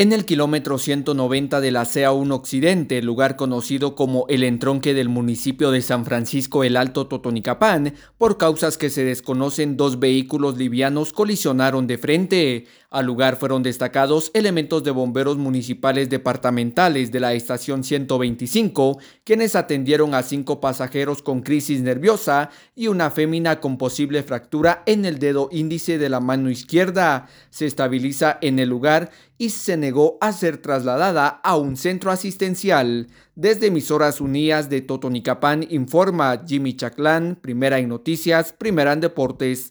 En el kilómetro 190 de la CA1 Occidente, lugar conocido como el entronque del municipio de San Francisco el Alto Totonicapán, por causas que se desconocen, dos vehículos livianos colisionaron de frente. Al lugar fueron destacados elementos de bomberos municipales departamentales de la estación 125, quienes atendieron a cinco pasajeros con crisis nerviosa y una fémina con posible fractura en el dedo índice de la mano izquierda. Se estabiliza en el lugar y se negó a ser trasladada a un centro asistencial. Desde emisoras unidas de Totonicapán informa Jimmy Chaclán, primera en noticias, primera en deportes.